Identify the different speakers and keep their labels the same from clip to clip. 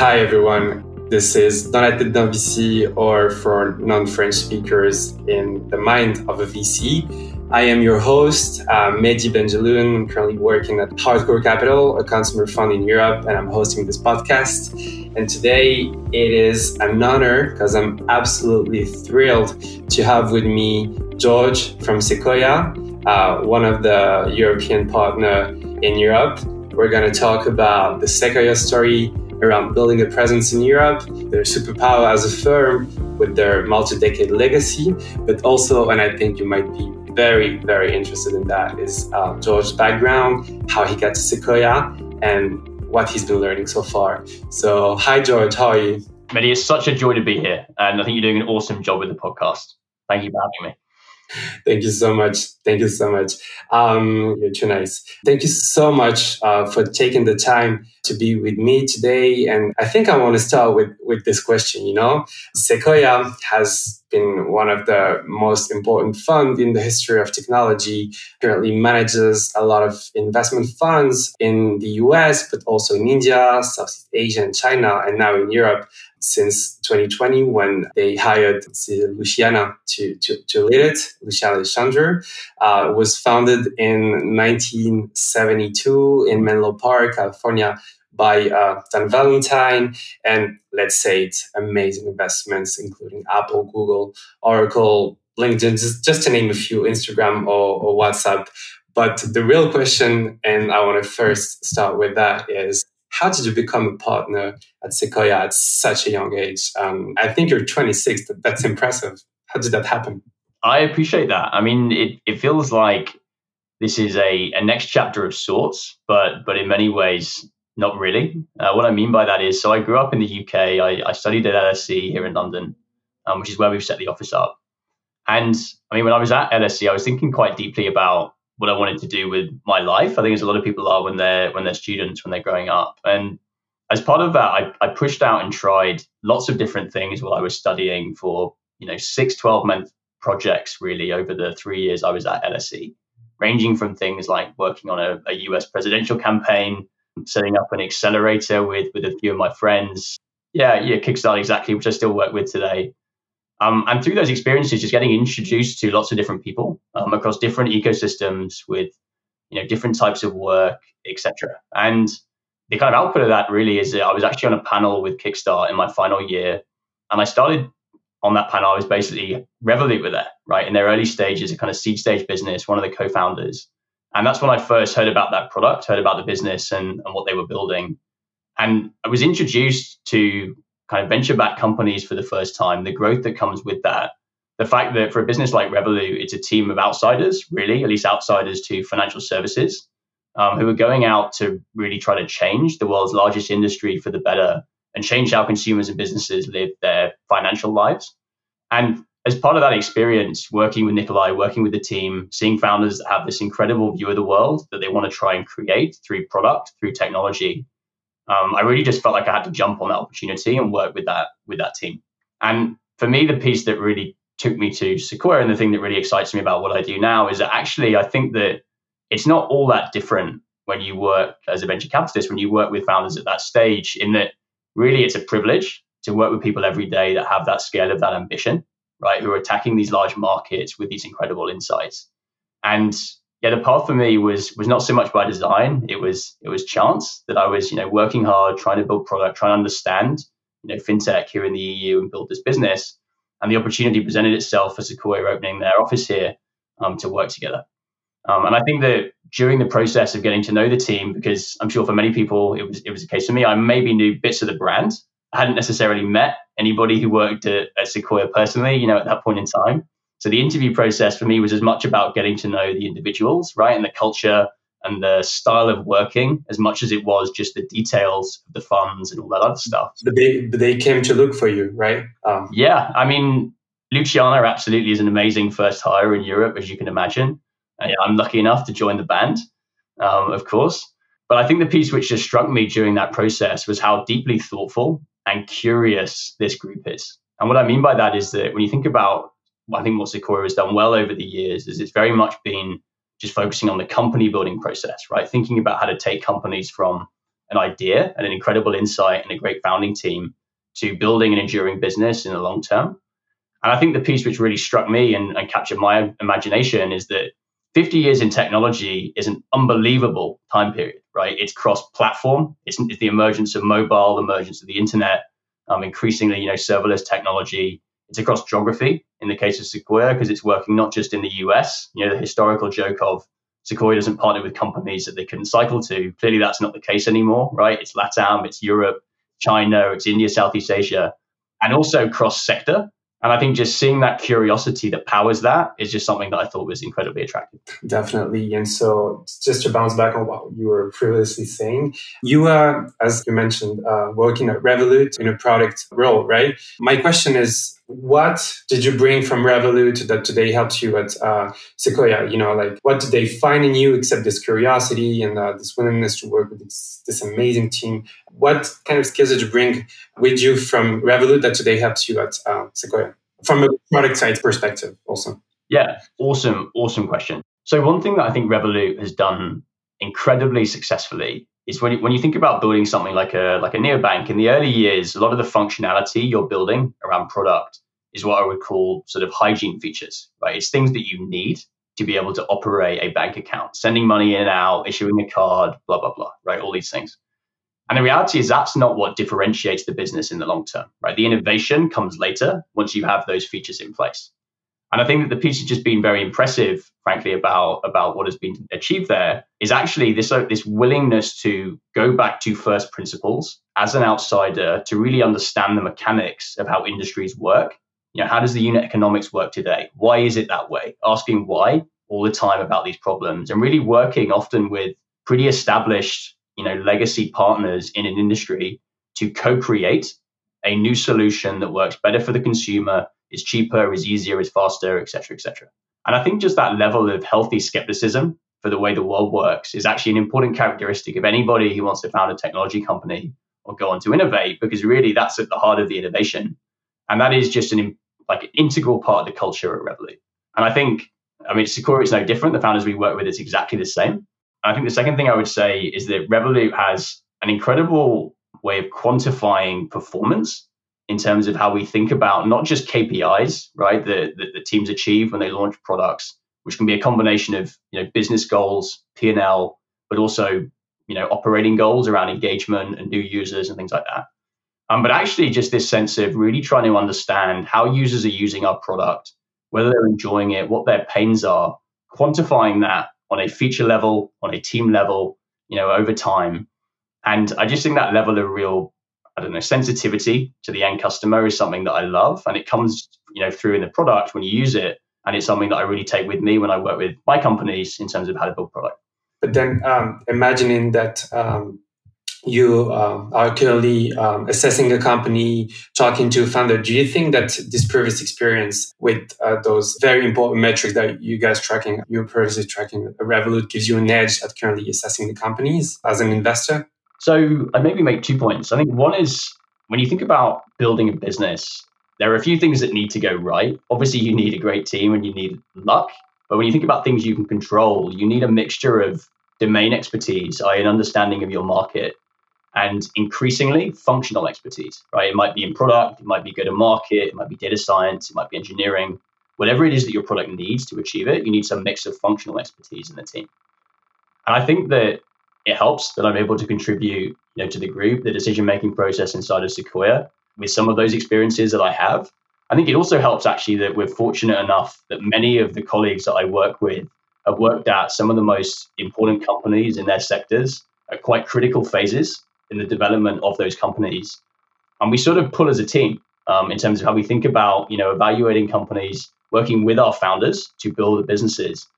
Speaker 1: Hi, everyone. This is tête d'un VC, or for non French speakers, in the mind of a VC. I am your host, uh, Mehdi. I'm currently working at Hardcore Capital, a consumer fund in Europe, and I'm hosting this podcast. And today it is an honor because I'm absolutely thrilled to have with me George from Sequoia, uh, one of the European partner in Europe. We're going to talk about the Sequoia story, around building a presence in Europe, their superpower as a firm with their multi decade legacy, but also, and I think you might be very, very interested in that, is uh, George's background, how he got to Sequoia, and what he's been learning so far. So, hi, George, how are you?
Speaker 2: Mehdi, it's such a joy to be here. And I think you're doing an awesome job with the podcast. Thank you for having me.
Speaker 1: Thank you so much. Thank you so much. Um, you're too nice. Thank you so much uh, for taking the time to be with me today. And I think I want to start with, with this question. You know, Sequoia has been one of the most important funds in the history of technology. Currently manages a lot of investment funds in the US, but also in India, Southeast Asia, and China, and now in Europe since 2020 when they hired Luciana to, to, to lead it. Luciana Lixandru uh, was founded in 1972 in Menlo Park, California by uh, Don Valentine and let's say it's amazing investments including Apple, Google, Oracle, LinkedIn, just, just to name a few, Instagram or, or WhatsApp. But the real question, and I want to first start with that, is how did you become a partner at Sequoia at such a young age? Um, I think you're 26. That's impressive. How did that happen?
Speaker 2: I appreciate that. I mean, it, it feels like this is a, a next chapter of sorts, but but in many ways, not really. Uh, what I mean by that is, so I grew up in the UK. I, I studied at LSE here in London, um, which is where we've set the office up. And I mean, when I was at LSE, I was thinking quite deeply about what I wanted to do with my life. I think as a lot of people are when they're when they're students when they're growing up. And as part of that, I, I pushed out and tried lots of different things while I was studying for you know six, 12 month projects really over the three years I was at LSE, ranging from things like working on a, a US presidential campaign, setting up an accelerator with with a few of my friends. Yeah, yeah, Kickstarter exactly, which I still work with today. Um, and through those experiences, just getting introduced to lots of different people um, across different ecosystems with you know different types of work, etc. And the kind of output of that really is that I was actually on a panel with Kickstart in my final year, and I started on that panel. I was basically Revolut were there, right, in their early stages, a kind of seed stage business, one of the co-founders, and that's when I first heard about that product, heard about the business and, and what they were building, and I was introduced to kind of venture backed companies for the first time, the growth that comes with that, the fact that for a business like Revolut, it's a team of outsiders, really, at least outsiders to financial services, um, who are going out to really try to change the world's largest industry for the better and change how consumers and businesses live their financial lives. And as part of that experience, working with Nikolai, working with the team, seeing founders that have this incredible view of the world that they want to try and create through product, through technology, um, I really just felt like I had to jump on that opportunity and work with that with that team. And for me, the piece that really took me to Sequoia and the thing that really excites me about what I do now is that actually I think that it's not all that different when you work as a venture capitalist, when you work with founders at that stage, in that really it's a privilege to work with people every day that have that scale of that ambition, right? Who are attacking these large markets with these incredible insights. And yeah, the path for me was was not so much by design. It was it was chance that I was you know working hard, trying to build product, trying to understand you know fintech here in the EU and build this business. And the opportunity presented itself for Sequoia opening their office here um, to work together. Um, and I think that during the process of getting to know the team, because I'm sure for many people it was it was a case for me, I maybe knew bits of the brand. I hadn't necessarily met anybody who worked at, at Sequoia personally, you know, at that point in time. So the interview process for me was as much about getting to know the individuals, right, and the culture and the style of working as much as it was just the details of the funds and all that other stuff.
Speaker 1: But they, but they came to look for you, right?
Speaker 2: Um. Yeah, I mean, Luciana absolutely is an amazing first hire in Europe, as you can imagine. I'm lucky enough to join the band, um, of course. But I think the piece which just struck me during that process was how deeply thoughtful and curious this group is. And what I mean by that is that when you think about I think what Sequoia has done well over the years is it's very much been just focusing on the company building process, right? Thinking about how to take companies from an idea and an incredible insight and a great founding team to building an enduring business in the long term. And I think the piece which really struck me and, and captured my imagination is that 50 years in technology is an unbelievable time period, right? It's cross-platform. It's, it's the emergence of mobile, the emergence of the internet, um, increasingly, you know, serverless technology. It's across geography in the case of Sequoia because it's working not just in the US. You know, the historical joke of Sequoia doesn't partner with companies that they couldn't cycle to. Clearly, that's not the case anymore, right? It's LATAM, it's Europe, China, it's India, Southeast Asia, and also cross sector. And I think just seeing that curiosity that powers that is just something that I thought was incredibly attractive.
Speaker 1: Definitely. And so just to bounce back on what you were previously saying, you are, as you mentioned, uh, working at Revolut in a product role, right? My question is, what did you bring from Revolut that today helps you at uh, Sequoia? You know, like what did they find in you except this curiosity and uh, this willingness to work with this, this, amazing team? What kind of skills did you bring with you from Revolut that today helps you at uh, Sequoia from a product side perspective also?
Speaker 2: Yeah, awesome, awesome question. So one thing that I think Revolut has done incredibly successfully is when you, when you think about building something like a like a neobank in the early years, a lot of the functionality you're building around product is what I would call sort of hygiene features, right? It's things that you need to be able to operate a bank account, sending money in and out, issuing a card, blah blah blah, right? All these things. And the reality is that's not what differentiates the business in the long term, right? The innovation comes later once you have those features in place. And I think that the piece has just been very impressive, frankly, about, about what has been achieved there is actually this, uh, this willingness to go back to first principles as an outsider to really understand the mechanics of how industries work. You know, how does the unit economics work today? Why is it that way? Asking why all the time about these problems and really working often with pretty established, you know, legacy partners in an industry to co-create a new solution that works better for the consumer is cheaper, is easier, is faster, etc., etc. And I think just that level of healthy skepticism for the way the world works is actually an important characteristic of anybody who wants to found a technology company or go on to innovate, because really that's at the heart of the innovation, and that is just an like an integral part of the culture at Revolut. And I think, I mean, Sequoia is no different. The founders we work with is exactly the same. And I think the second thing I would say is that Revolut has an incredible way of quantifying performance in terms of how we think about not just KPIs, right, that, that the teams achieve when they launch products, which can be a combination of you know business goals, P and L, but also you know operating goals around engagement and new users and things like that. Um, but actually, just this sense of really trying to understand how users are using our product, whether they're enjoying it, what their pains are, quantifying that on a feature level, on a team level, you know, over time. And I just think that level of real I don't know, sensitivity to the end customer is something that I love. And it comes, you know, through in the product when you use it. And it's something that I really take with me when I work with my companies in terms of how to build product.
Speaker 1: But then um, imagining that um, you uh, are currently um, assessing a company, talking to a founder, do you think that this previous experience with uh, those very important metrics that you guys tracking, you're previously tracking Revolut gives you an edge at currently assessing the companies as an investor?
Speaker 2: So I maybe make two points. I think one is when you think about building a business, there are a few things that need to go right. Obviously, you need a great team and you need luck. But when you think about things you can control, you need a mixture of domain expertise, i.e., an understanding of your market, and increasingly functional expertise, right? It might be in product, it might be go to market, it might be data science, it might be engineering. Whatever it is that your product needs to achieve it, you need some mix of functional expertise in the team. And I think that it helps that I'm able to contribute, you know, to the group, the decision making process inside of Sequoia with some of those experiences that I have. I think it also helps actually that we're fortunate enough that many of the colleagues that I work with have worked at some of the most important companies in their sectors at quite critical phases in the development of those companies. And we sort of pull as a team um, in terms of how we think about, you know, evaluating companies, working with our founders to build the businesses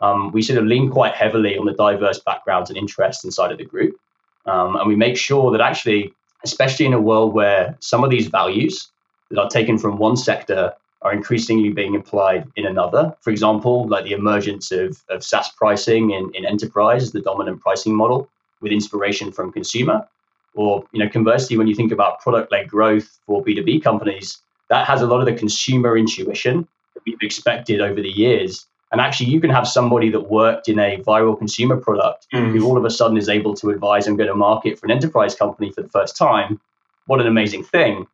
Speaker 2: um, we sort of lean quite heavily on the diverse backgrounds and interests inside of the group. Um, and we make sure that actually, especially in a world where some of these values that are taken from one sector are increasingly being applied in another. For example, like the emergence of, of SaaS pricing in, in enterprise, the dominant pricing model with inspiration from consumer. Or, you know, conversely, when you think about product-led growth for B2B companies, that has a lot of the consumer intuition that we've expected over the years And actually, you can have somebody that worked in a viral consumer product mm. who all of a sudden is able to advise and go to market for an enterprise company for the first time. What an amazing thing!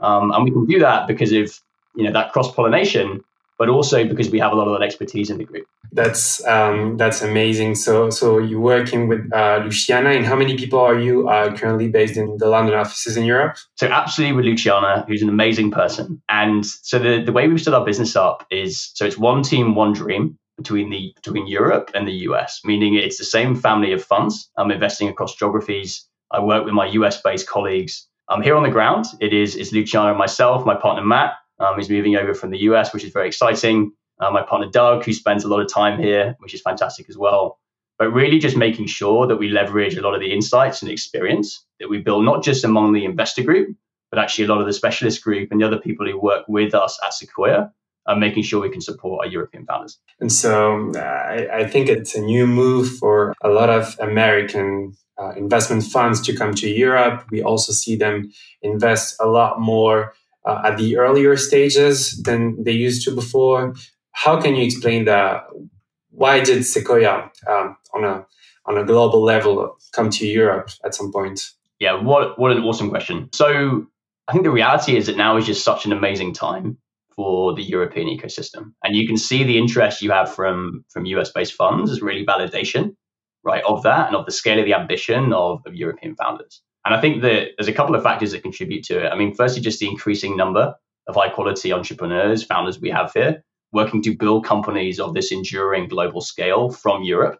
Speaker 2: Um, and we can do that because of you know that cross pollination but also because we have a lot of that expertise in the group.
Speaker 1: That's um, that's amazing. So so you're working with uh, Luciana, and how many people are you uh, currently based in the London offices in Europe?
Speaker 2: So absolutely with Luciana, who's an amazing person. And so the the way we've set our business up is so it's one team, one dream between the between Europe and the US, meaning it's the same family of funds. I'm investing across geographies. I work with my US based colleagues. I'm here on the ground. It is it's Luciana and myself, my partner Matt, um, moving over from the US, which is very exciting. Uh, my partner Doug, who spends a lot of time here, which is fantastic as well. But really, just making sure that we leverage a lot of the insights and experience that we build, not just among the investor group, but actually a lot of the specialist group and the other people who work with us at Sequoia, and making sure we can support our European founders.
Speaker 1: And so uh, I, I, think it's a new move for a lot of American uh, investment funds to come to Europe. We also see them invest a lot more uh, at the earlier stages than they used to before. How can you explain that? Why did Sequoia um, on a on a global level come to Europe at some point?
Speaker 2: Yeah, what what an awesome question. So I think the reality is that now is just such an amazing time for the European ecosystem, and you can see the interest you have from from US based funds is really validation, right, of that and of the scale of the ambition of, of European founders. And I think that there's a couple of factors that contribute to it. I mean, firstly, just the increasing number of high quality entrepreneurs, founders we have here, working to build companies of this enduring global scale from Europe,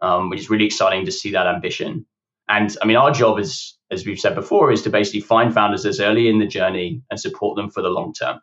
Speaker 2: um, which is really exciting to see that ambition. And I mean, our job is, as we've said before, is to basically find founders as early in the journey and support them for the long term.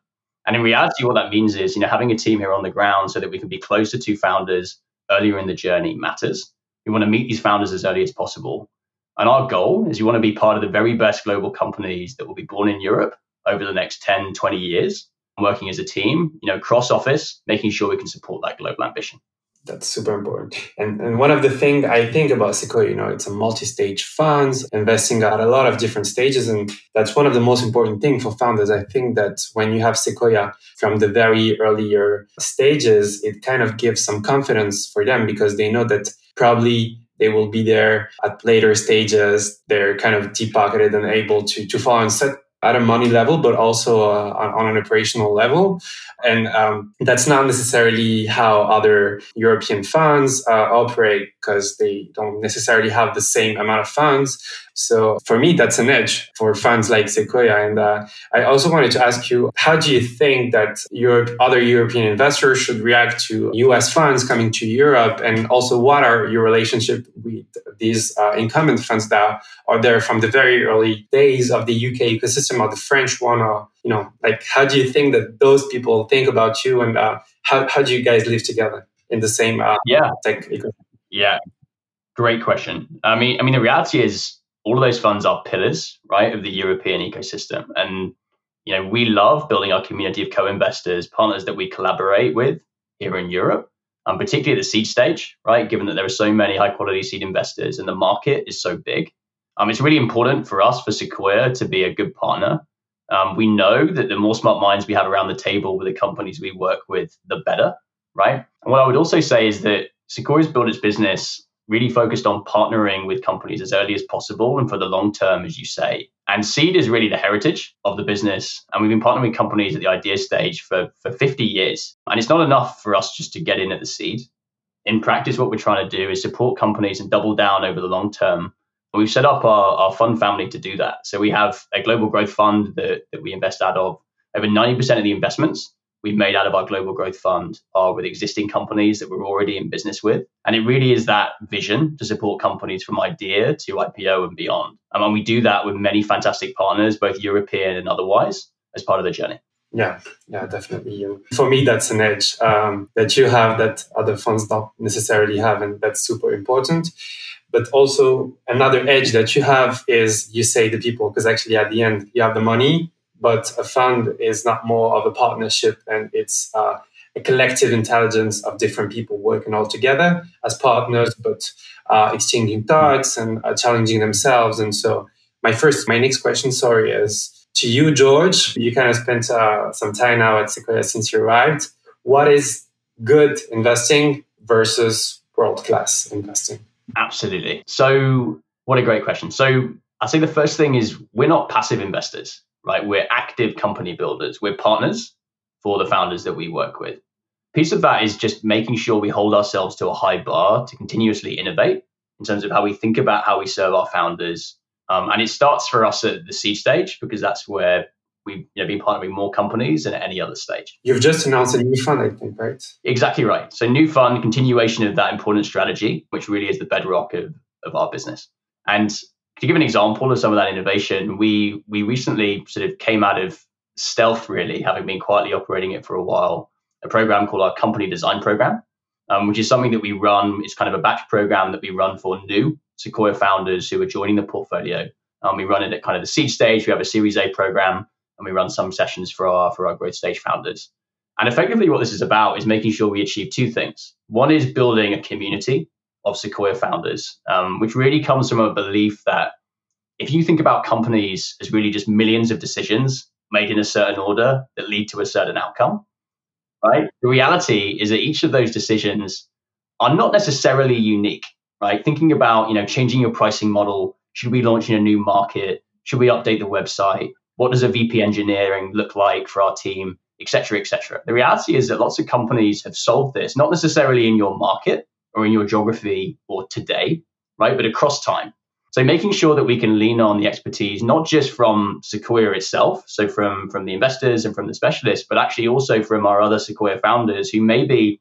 Speaker 2: And in reality, what that means is, you know, having a team here on the ground so that we can be closer to founders earlier in the journey matters. We want to meet these founders as early as possible and our goal is you want to be part of the very best global companies that will be born in Europe over the next 10, 20 years, working as a team, you know, cross office, making sure we can support that global ambition.
Speaker 1: That's super important. And, and one of the things I think about Sequoia, you know, it's a multi-stage funds investing at a lot of different stages. And that's one of the most important things for founders. I think that when you have Sequoia from the very earlier stages, it kind of gives some confidence for them because they know that probably they will be there at later stages. They're kind of deep pocketed and able to, to follow set at a money level, but also uh, on, on, an operational level. And um, that's not necessarily how other European funds uh, operate because they don't necessarily have the same amount of funds. So for me, that's an edge for funds like Sequoia. And uh, I also wanted to ask you, how do you think that Europe, other European investors should react to US funds coming to Europe? And also, what are your relationship with these uh, incumbent funds that are there from the very early days of the UK ecosystem or the French one? Or, you know, like, how do you think that those people think about you and uh, how, how do you guys live together in the same uh,
Speaker 2: yeah. tech ecosystem? Yeah, great question. I mean, I mean, the reality is all of those funds are pillars, right, of the European ecosystem. And you know, we love building our community of co-investors, partners that we collaborate with here in Europe, and particularly at the seed stage, right? Given that there are so many high-quality seed investors and the market is so big, um, it's really important for us for Sequoia to be a good partner. Um, we know that the more smart minds we have around the table with the companies we work with, the better, right? And what I would also say is that Sequoia's built its business really focused on partnering with companies as early as possible and for the long term, as you say. And seed is really the heritage of the business. And we've been partnering with companies at the idea stage for, for 50 years. And it's not enough for us just to get in at the seed. In practice, what we're trying to do is support companies and double down over the long term. We've set up our, our fund family to do that. So we have a global growth fund that, that we invest out of. Over 90% of the investments we've made out of our global growth fund are with existing companies that we're already in business with. And it really is that vision to support companies from idea to IPO and beyond. And we do that with many fantastic partners, both European and otherwise, as part of the journey.
Speaker 1: Yeah, yeah, definitely. For me, that's an edge um, that you have that other funds don't necessarily have, and that's super important. But also, another edge that you have is you say the people, because actually, at the end, you have the money, but a fund is not more of a partnership and it's uh, a collective intelligence of different people working all together as partners, but uh, exchanging thoughts and uh, challenging themselves. And so, my first, my next question, sorry, is to you, George. You kind of spent uh, some time now at Sequoia since you arrived. What is good investing versus world class investing?
Speaker 2: Absolutely. So, what a great question. So, I say the first thing is we're not passive investors, right? We're active company builders. We're partners for the founders that we work with. Piece of that is just making sure we hold ourselves to a high bar to continuously innovate in terms of how we think about how we serve our founders. Um, and it starts for us at the seed stage because that's where we've you know, been partnering more companies than at any other stage.
Speaker 1: You've just announced a new fund, I think, right?
Speaker 2: Exactly right. So, new fund, continuation of that important strategy, which really is the bedrock of, of our business. And to give an example of some of that innovation, we we recently sort of came out of stealth, really, having been quietly operating it for a while, a program called our company design program, um, which is something that we run. It's kind of a batch program that we run for new Sequoia founders who are joining the portfolio. Um, we run it at kind of the seed stage. We have a Series A program and we run some sessions for our for our growth stage founders. And effectively, what this is about is making sure we achieve two things. One is building a community of Sequoia founders, um, which really comes from a belief that if you think about companies as really just millions of decisions made in a certain order that lead to a certain outcome, right? The reality is that each of those decisions are not necessarily unique, right? Thinking about, you know, changing your pricing model, should we launch in a new market? Should we update the website? What does a VP engineering look like for our team, et cetera, et cetera? The reality is that lots of companies have solved this, not necessarily in your market or in your geography or today, right, but across time. So making sure that we can lean on the expertise, not just from Sequoia itself, so from, from the investors and from the specialists, but actually also from our other Sequoia founders who may be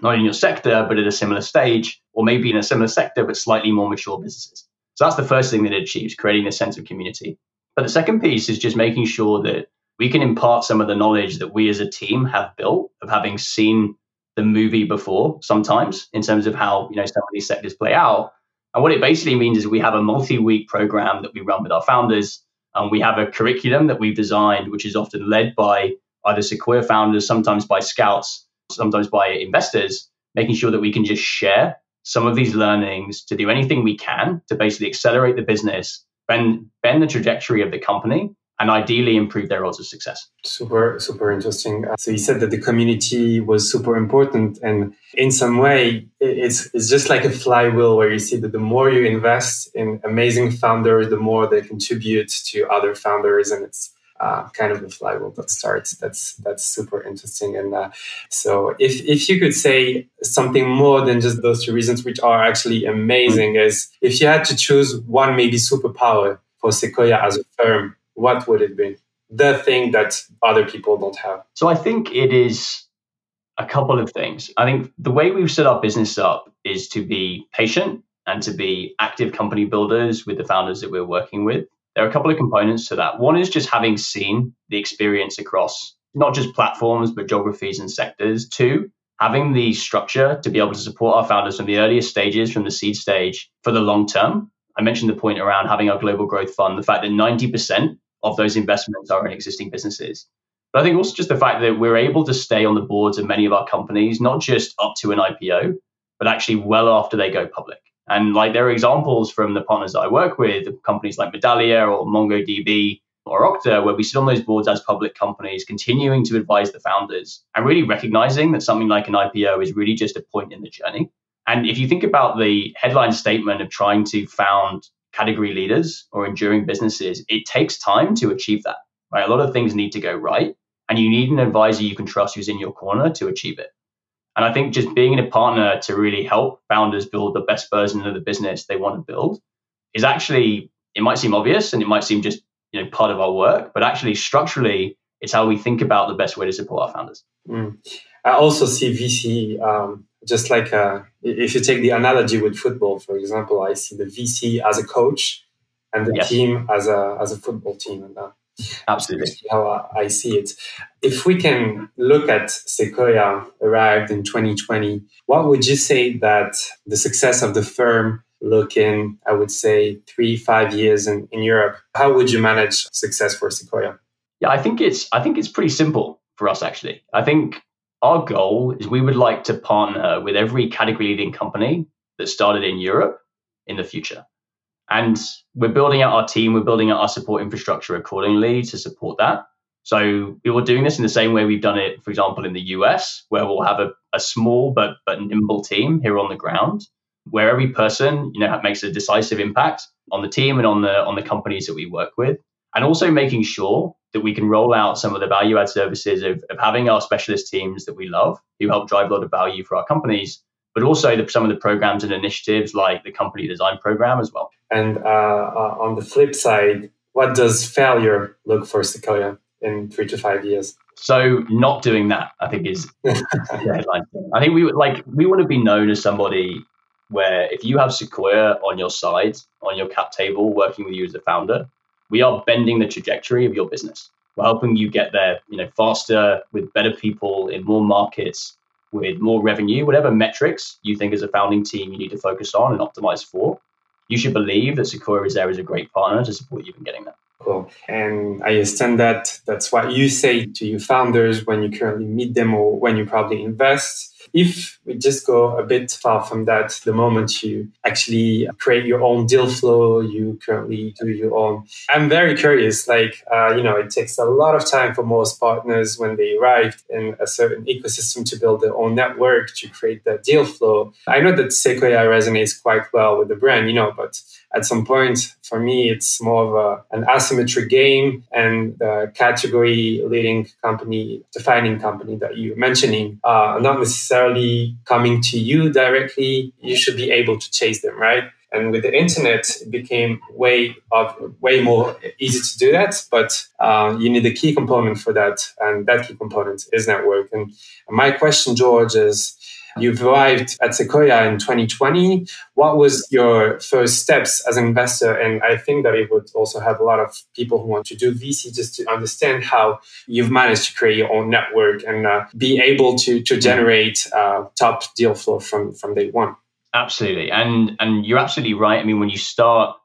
Speaker 2: not in your sector, but at a similar stage, or maybe in a similar sector, but slightly more mature businesses. So that's the first thing that it achieves, creating a sense of community. But the second piece is just making sure that we can impart some of the knowledge that we as a team have built of having seen the movie before sometimes in terms of how you know some of these sectors play out. And what it basically means is we have a multi-week program that we run with our founders. And we have a curriculum that we've designed, which is often led by either Sequoia founders, sometimes by scouts, sometimes by investors, making sure that we can just share some of these learnings to do anything we can to basically accelerate the business, bend, bend the trajectory of the company, and ideally improve their odds of success.
Speaker 1: Super, super interesting. Uh, so you said that the community was super important, and in some way, it's it's just like a flywheel where you see that the more you invest in amazing founders, the more they contribute to other founders, and it's uh, kind of the flywheel that starts. That's that's super interesting. And uh, so, if if you could say something more than just those two reasons, which are actually amazing, is if you had to choose one maybe superpower for Sequoia as a firm, what would it be? The thing that other people don't have.
Speaker 2: So I think it is a couple of things. I think the way we've set our business up is to be patient and to be active company builders with the founders that we're working with. There are a couple of components to that. One is just having seen the experience across not just platforms, but geographies and sectors. Two, having the structure to be able to support our founders from the earliest stages, from the seed stage for the long term. I mentioned the point around having our global growth fund, the fact that 90% of those investments are in existing businesses. But I think also just the fact that we're able to stay on the boards of many of our companies, not just up to an IPO, but actually well after they go public. And like there are examples from the partners that I work with, companies like Medallia or MongoDB or Okta, where we sit on those boards as public companies, continuing to advise the founders and really recognizing that something like an IPO is really just a point in the journey. And if you think about the headline statement of trying to found category leaders or enduring businesses, it takes time to achieve that. Right? A lot of things need to go right, and you need an advisor you can trust who's in your corner to achieve it. And I think just being a partner to really help founders build the best version of the business they want to build is actually it might seem obvious and it might seem just you know part of our work, but actually structurally it's how we think about the best way to support our founders.
Speaker 1: Mm. I also see VC um, just like uh, if you take the analogy with football, for example, I see the VC as a coach and the yes. team as a as a football team, and uh,
Speaker 2: absolutely
Speaker 1: how I see it. If we can look at Sequoia arrived in 2020, what would you say that the success of the firm look in, I would say, three, five years in, in Europe? How would you manage success for Sequoia?
Speaker 2: Yeah, I think it's I think it's pretty simple for us actually. I think our goal is we would like to partner with every category leading company that started in Europe in the future. And we're building out our team, we're building out our support infrastructure accordingly to support that. So we were doing this in the same way we've done it, for example, in the US, where we'll have a, a small but but nimble team here on the ground where every person you know makes a decisive impact on the team and on the on the companies that we work with and also making sure that we can roll out some of the value add services of, of having our specialist teams that we love who help drive a lot of value for our companies but also the, some of the programs and initiatives like the company design program as well.
Speaker 1: And uh, uh, on the flip side what does failure look for sequoia in three to five years?
Speaker 2: So not doing that i think is the headline. I think we would like we want to be known as somebody where if you have Sequoia on your side, on your cap table, working with you as a founder, we are bending the trajectory of your business. We're helping you get there, you know, faster with better people in more markets, with more revenue, whatever metrics you think as a founding team you need to focus on and optimize for. You should believe that Sequoia is there as a great partner to support you in getting there.
Speaker 1: Cool. And I understand that that's what you say to your founders when you currently meet them or when you probably invest if we just go a bit far from that, the moment you actually create your own deal flow, you currently do your own. I'm very curious. Like, uh, you know, it takes a lot of time for most partners when they arrive in a certain ecosystem to build their own network to create that deal flow. I know that Sequoia resonates quite well with the brand, you know, but at some point, for me, it's more of a, an asymmetric game. And the category leading company, defining company that you're mentioning, uh, not necessarily coming to you directly. You should be able to chase them, right? And with the internet, it became way of way more easy to do that. But uh, you need a key component for that, and that key component is network. And my question, George, is You've arrived at Sequoia in 2020. What was your first steps as an investor? And I think that it would also have a lot of people who want to do VC just to understand how you've managed to create your own network and uh, be able to, to generate uh, top deal flow from, from day one.
Speaker 2: Absolutely. And, and you're absolutely right. I mean, when you start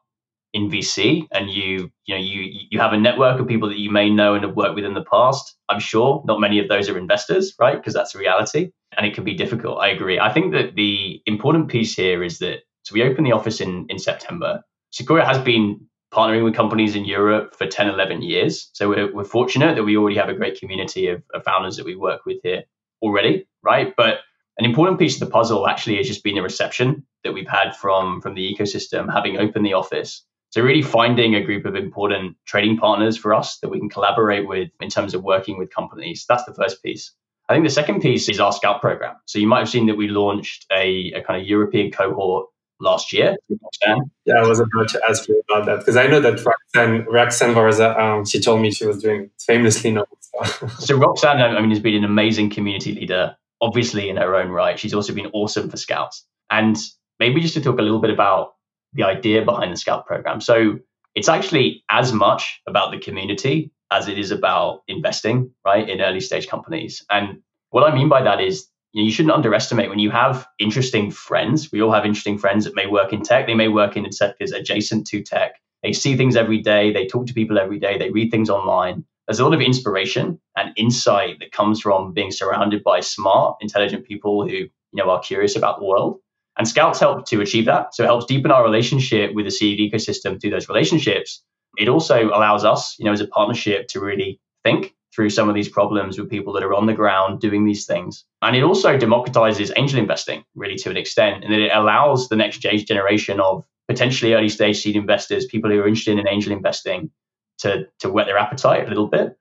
Speaker 2: in VC and you you know you you have a network of people that you may know and have worked with in the past. I'm sure not many of those are investors, right? Because that's a reality and it can be difficult. I agree. I think that the important piece here is that so we opened the office in in September. Sequoia has been partnering with companies in Europe for 10, 11 years. So we're, we're fortunate that we already have a great community of, of founders that we work with here already, right? But an important piece of the puzzle actually has just been the reception that we've had from from the ecosystem having opened the office so really finding a group of important trading partners for us that we can collaborate with in terms of working with companies. That's the first piece. I think the second piece is our scout program. So you might have seen that we launched a, a kind of European cohort last year.
Speaker 1: Yeah, I was about to ask you about that because I know that Roxanne, Roxanne Varza, um, she told me she was doing famously known.
Speaker 2: So. so Roxanne, I mean, has been an amazing community leader, obviously in her own right. She's also been awesome for scouts. And maybe just to talk a little bit about the idea behind the Scout program. So it's actually as much about the community as it is about investing, right, in early stage companies. And what I mean by that is you, shouldn't underestimate when you have interesting friends. We all have interesting friends that may work in tech. They may work in sectors adjacent to tech. They see things every day. They talk to people every day. They read things online. There's a lot of inspiration and insight that comes from being surrounded by smart, intelligent people who you know are curious about the world. And Scouts help to achieve that. So it helps deepen our relationship with the seed ecosystem through those relationships. It also allows us, you know, as a partnership to really think through some of these problems with people that are on the ground doing these things. And it also democratizes angel investing really to an extent. And it allows the next generation of potentially early stage seed investors, people who are interested in angel investing, to, to whet their appetite a little bit.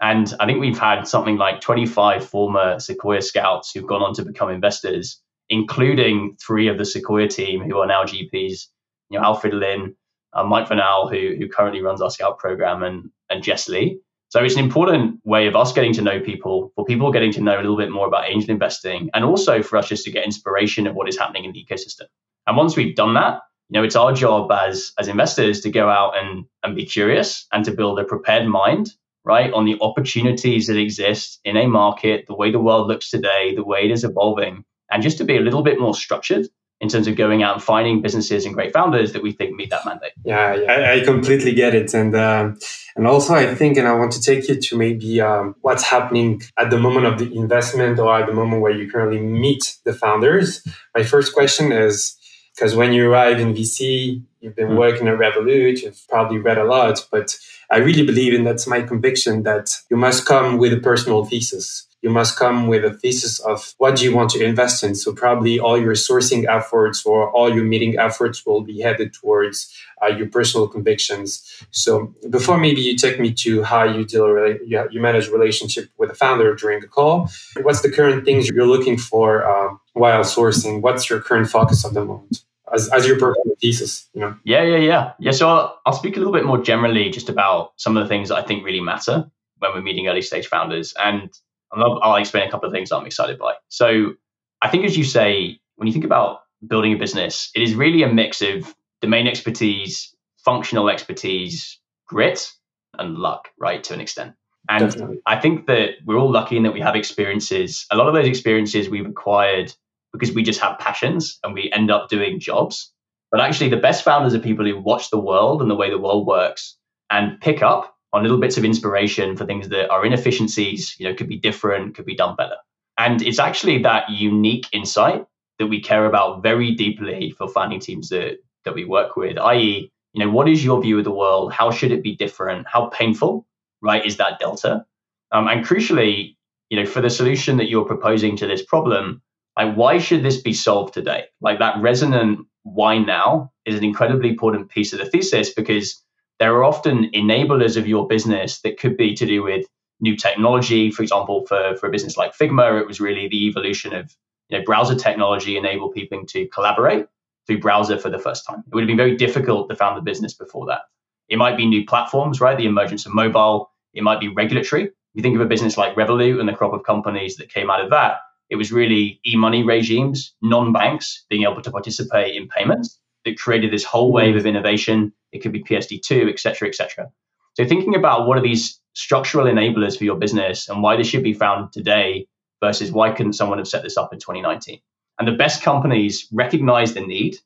Speaker 2: And I think we've had something like 25 former Sequoia scouts who've gone on to become investors including three of the Sequoia team who are now GPs. You know, Alfred Lin, uh, Mike Vernal, who who currently runs our Scout program, and and Jess Lee. So it's an important way of us getting to know people, for people getting to know a little bit more about angel investing, and also for us just to get inspiration of what is happening in the ecosystem. And once we've done that, you know, it's our job as as investors to go out and and be curious and to build a prepared mind, right, on the opportunities that exist in a market, the way the world looks today, the way it is evolving, and just to be a little bit more structured in terms of going out and finding businesses and great founders that we think meet that mandate.
Speaker 1: Yeah, yeah I, I, completely get it, and uh, and also I think, and I want to take you to maybe um, what's happening at the moment of the investment or at the moment where you currently meet the founders. My first question is because when you arrive in VC, you've been mm. working at Revolut, you've probably read a lot, but I really believe, and that's my conviction, that you must come with a personal thesis you must come with a thesis of what do you want to invest in. So probably all your sourcing efforts or all your meeting efforts will be headed towards uh, your personal convictions. So before maybe you take me to how you deal, you, manage relationship with a founder during the call. What's the current things you're looking for uh, while sourcing? What's your current focus at the moment? As, as your personal thesis, you know?
Speaker 2: Yeah, yeah, yeah. Yeah. So I'll, I'll speak a little bit more generally just about some of the things that I think really matter when we're meeting early stage founders. And I'll, I'll explain a couple of things I'm excited by. So I think, as you say, when you think about building a business, it is really a mix of domain expertise, functional expertise, grit, and luck, right, to an extent. And Definitely. I think that we're all lucky in that we have experiences. A lot of those experiences we've acquired because we just have passions and we end up doing jobs. But actually, the best founders are people who watch the world and the way the world works and pick up on little bits of inspiration for things that are inefficiencies, you know, could be different, could be done better. And it's actually that unique insight that we care about very deeply for founding teams that that we work with, i.e., you know, what is your view of the world? How should it be different? How painful, right, is that delta? Um, and crucially, you know, for the solution that you're proposing to this problem, like why should this be solved today? Like that resonant why now is an incredibly important piece of the thesis because there are often enablers of your business that could be to do with new technology. For example, for, for a business like Figma, it was really the evolution of you know, browser technology enable people to collaborate through browser for the first time. It would have been very difficult to found the business before that. It might be new platforms, right? The emergence of mobile. It might be regulatory. If you think of a business like Revolut and the crop of companies that came out of that, it was really e-money regimes, non-banks being able to participate in payments that created this whole wave of innovation. It could be PSD2, et cetera, et cetera. So thinking about what are these structural enablers for your business and why they should be found today versus why couldn't someone have set this up in 2019? And the best companies recognize the need,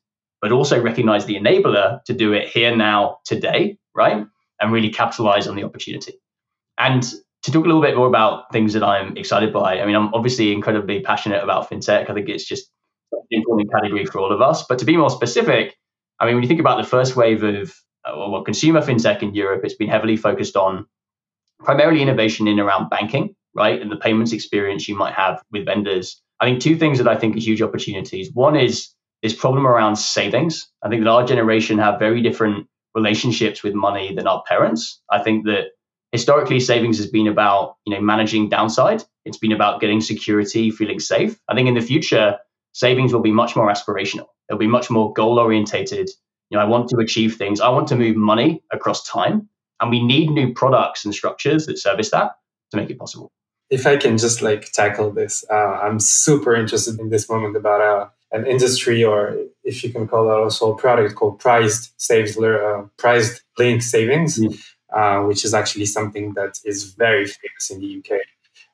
Speaker 2: but also recognize the enabler to do it here, now, today, right? And really capitalize on the opportunity. And to talk a little bit more about things that I'm excited by, I mean, I'm obviously incredibly passionate about fintech. I think it's just important category for all of us. But to be more specific, I mean, when you think about the first wave of uh, well, consumer fintech in Europe, it's been heavily focused on primarily innovation in around banking, right? And the payments experience you might have with vendors I think two things that I think are huge opportunities. One is this problem around savings. I think that our generation have very different relationships with money than our parents. I think that historically savings has been about you know managing downside. It's been about getting security, feeling safe. I think in the future savings will be much more aspirational. It'll be much more goal orientated. You know, I want to achieve things. I want to move money across time, and we need new products and structures that service that to make it possible
Speaker 1: if I can just like tackle this, uh, I'm super interested in this moment about uh, an industry, or if you can call that also a product called priced saves, uh, prize linked savings, mm. uh, which is actually something that is very famous in the UK.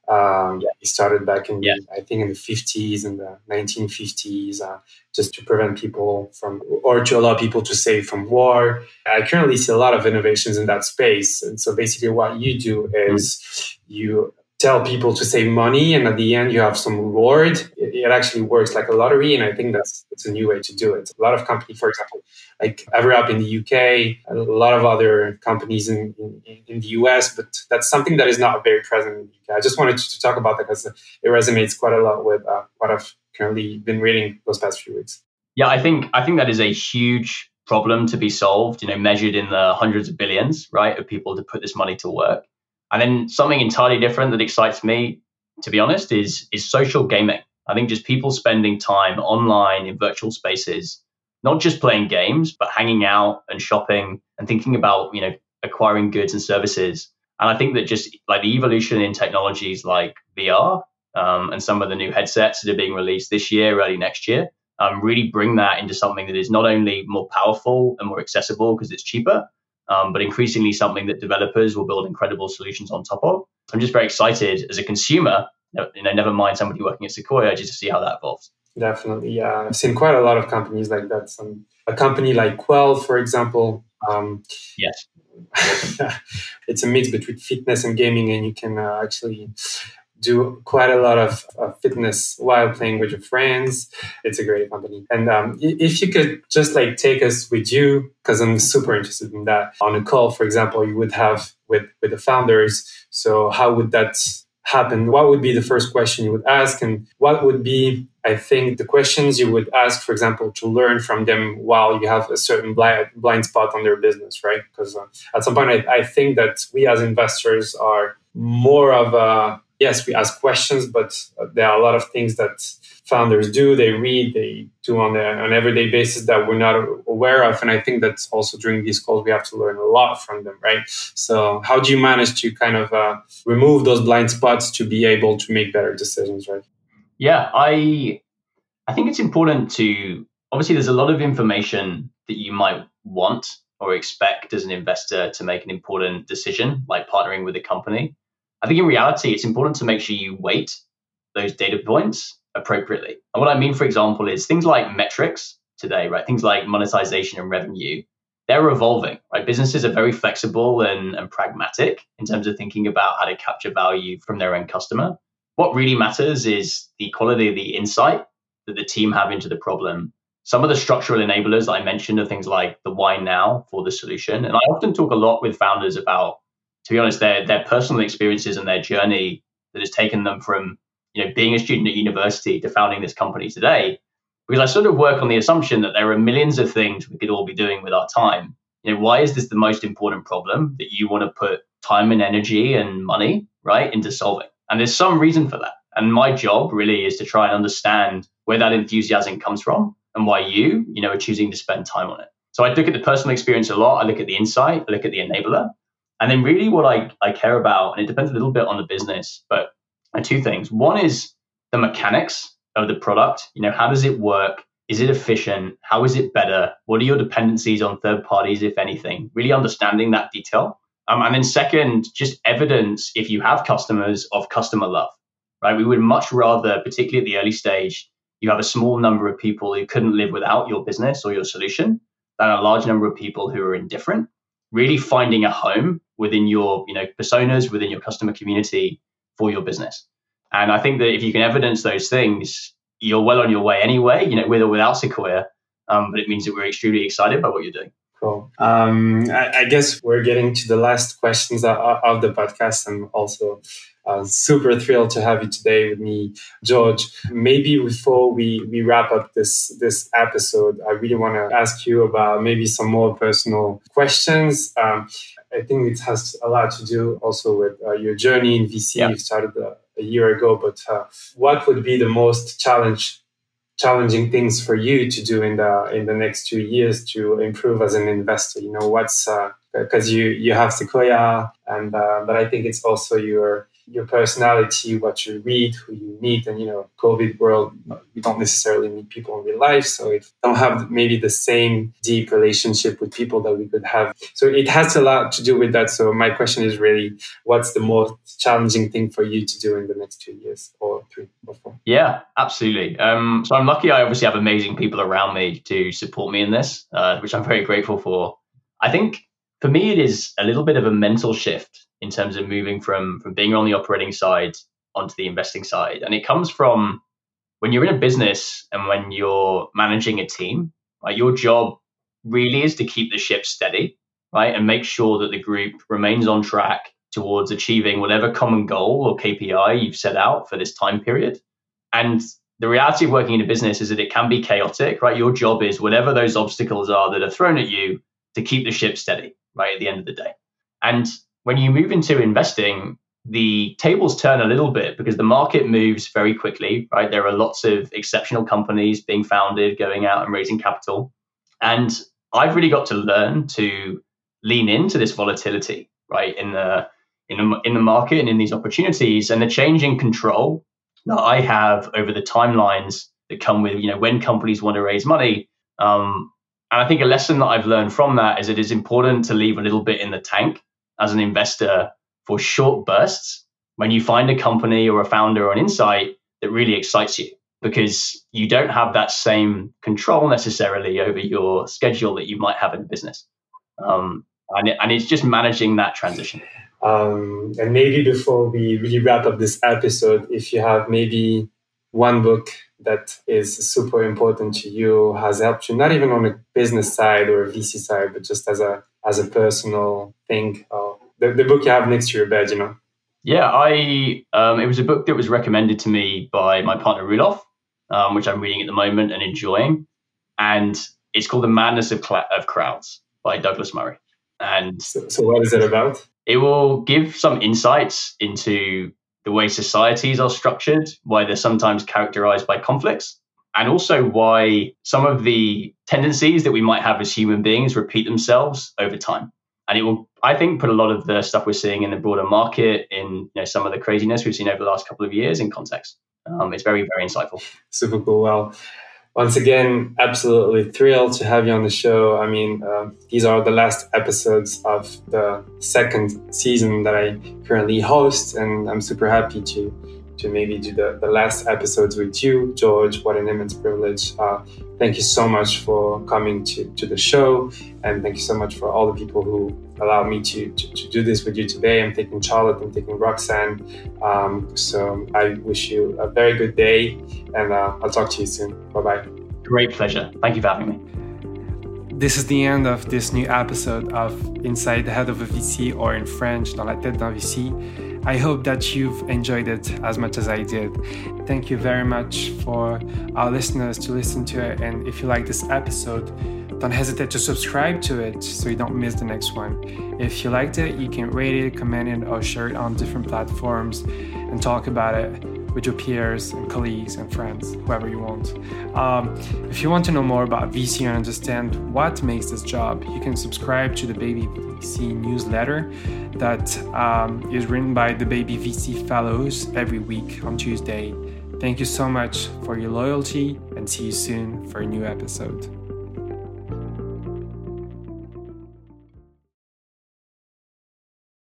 Speaker 1: Um, yeah, it started back in, yeah. I think, in the 50s and the 1950s, uh, just to prevent people from, or to allow people to save from war. I currently see a lot of innovations in that space. And so basically, what you do is mm. you tell people to save money and at the end you have some reward. It, it, actually works like a lottery and i think that's it's a new way to do it. A lot of companies for example like everup in the uk a lot of other companies in, in, in, the us but that's something that is not very present in the uk i just wanted to, talk about that because it resonates quite a lot with uh, what i've currently been reading those past few weeks.
Speaker 2: Yeah i think i think that is a huge problem to be solved you know measured in the hundreds of billions right of people to put this money to work and then something entirely different that excites me, to be honest, is is social gaming. I think just people spending time online in virtual spaces, not just playing games, but hanging out and shopping and thinking about, you know, acquiring goods and services. And I think that just like the evolution in technologies like VR um, and some of the new headsets that are being released this year, early next year, um, really bring that into something that is not only more powerful and more accessible because it's cheaper, um, but increasingly something that developers will build incredible solutions on top of. I'm just very excited as a consumer, you know, never mind somebody working at Sequoia, just to see how that evolves.
Speaker 1: Definitely, yeah. I've seen quite a lot of companies like that. Some a company like Quell, for example.
Speaker 2: Um, yes.
Speaker 1: it's a mix between fitness and gaming, and you can uh, actually do quite a lot of uh, fitness while playing with your friends. It's a great company. And um, if you could just like take us with you, because I'm super interested in that on a call, for example, you would have with with the founders. So how would that happen, what would be the first question you would ask? And what would be, I think, the questions you would ask, for example, to learn from them while you have a certain blind, blind spot on their business, right? Because uh, at some point, I, I think that we as investors are more of a yes, we ask questions, but there are a lot of things that founders do. They read, they do on, a, on an everyday basis that we're not aware of. And I think that's also during these calls, we have to learn a lot from them, right? So, how do you manage to kind of uh, remove those blind spots to be able to make better decisions, right?
Speaker 2: Yeah, I I think it's important to obviously there's a lot of information that you might want or expect as an investor to make an important decision, like partnering with a company. I think in reality, it's important to make sure you weight those data points appropriately. And what I mean, for example, is things like metrics today, right? Things like monetization and revenue, they're evolving, right? Businesses are very flexible and, and pragmatic in terms of thinking about how to capture value from their own customer. What really matters is the quality of the insight that the team have into the problem. Some of the structural enablers that I mentioned are things like the why now for the solution. And I often talk a lot with founders about to be honest, their their personal experiences and their journey that has taken them from you know being a student at university to founding this company today. Because I sort of work on the assumption that there are millions of things we could all be doing with our time. You know, why is this the most important problem that you want to put time and energy and money right into solving? And there's some reason for that. And my job really is to try and understand where that enthusiasm comes from and why you, you know, are choosing to spend time on it. So I look at the personal experience a lot. I look at the insight. I look at the enabler. And then really what I, I care about, and it depends a little bit on the business, but two things. One is the mechanics of the product. You know, how does it work? Is it efficient? How is it better? What are your dependencies on third parties, if anything? Really understanding that detail. Um, and then second, just evidence if you have customers of customer love, right? We would much rather, particularly at the early stage, you have a small number of people who couldn't live without your business or your solution than a large number of people who are indifferent. Really finding a home within your you know personas within your customer community for your business. And i think that if you can evidence those things you're well on your way anyway you know with or without sequoia. Um, but it means that we're extremely excited by what you're doing.
Speaker 1: Cool. Um, I, I, guess we're getting to the last questions of, the podcast. And also uh, super thrilled to have you today with me, George. Maybe before we, we wrap up this this episode, I really want to ask you about maybe some more personal questions. Um, I think it has a lot to do also with uh, your journey in VC. Yeah. You started a, a, year ago, but uh, what would be the most challenge challenging things for you to do in the in the next two years to improve as an investor? You know, what's because uh, you you have Sequoia, and uh, but I think it's also your your personality, what you read, who you meet, and you know, COVID world, you don't necessarily meet people in real life, so it don't have maybe the same deep relationship with people that we could have. So it has a lot to do with that. So my question is really, what's the most challenging thing for you to do in the next two years or three or four?
Speaker 2: Yeah, absolutely. Um, so I'm lucky. I obviously have amazing people around me to support me in this, uh, which I'm very grateful for. I think for me, it is a little bit of a mental shift in terms of moving from from being on the operating side onto the investing side. And it comes from when you're in a business and when you're managing a team, right, your job really is to keep the ship steady, right? And make sure that the group remains on track towards achieving whatever common goal or KPI you've set out for this time period. And the reality of working in a business is that it can be chaotic, right? Your job is whatever those obstacles are that are thrown at you to keep the ship steady, right? At the end of the day. And when you move into investing, the tables turn a little bit because the market moves very quickly, right? There are lots of exceptional companies being founded, going out and raising capital. And I've really got to learn to lean into this volatility, right? In the in the, in the market and in these opportunities and the changing control that I have over the timelines that come with, you know, when companies want to raise money. Um, and I think a lesson that I've learned from that is it is important to leave a little bit in the tank as an investor for short bursts when you find a company or a founder or an insight that really excites you because you don't have that same control necessarily over your schedule that you might have in business. Um, and, it, and it's just managing that transition.
Speaker 1: Um, and maybe before we really wrap up this episode, if you have maybe one book that is super important to you, has helped you, not even on a business side or a VC side, but just as a as a personal thing. Uh, the, the book you have next to your bed, you know.
Speaker 2: Yeah, I um, it was a book that was recommended to me by my partner Rudolph, um, which I'm reading at the moment and enjoying, and it's called The Madness of, Cl- of Crowds by Douglas Murray. And
Speaker 1: so, so, what is it about?
Speaker 2: It will give some insights into the way societies are structured, why they're sometimes characterized by conflicts, and also why some of the tendencies that we might have as human beings repeat themselves over time. And it will, I think, put a lot of the stuff we're seeing in the broader market, in you know, some of the craziness we've seen over the last couple of years, in context. Um, it's very, very insightful.
Speaker 1: Super cool. Well, once again, absolutely thrilled to have you on the show. I mean, uh, these are the last episodes of the second season that I currently host, and I'm super happy to to maybe do the, the last episodes with you, George. What an immense privilege. Uh, thank you so much for coming to, to the show. And thank you so much for all the people who allowed me to, to, to do this with you today. I'm taking Charlotte, I'm taking Roxanne. Um, so I wish you a very good day and uh, I'll talk to you soon. Bye bye.
Speaker 2: Great pleasure. Thank you for having me.
Speaker 3: This is the end of this new episode of Inside the Head of a VC or in French, Dans la tête d'un VC. I hope that you've enjoyed it as much as I did. Thank you very much for our listeners to listen to it. And if you like this episode, don't hesitate to subscribe to it so you don't miss the next one. If you liked it, you can rate it, comment it, or share it on different platforms and talk about it with your peers and colleagues and friends, whoever you want. Um, if you want to know more about VC and understand what makes this job, you can subscribe to the Baby VC newsletter that um, is written by the Baby VC Fellows every week on Tuesday. Thank you so much for your loyalty and see you soon for a new episode.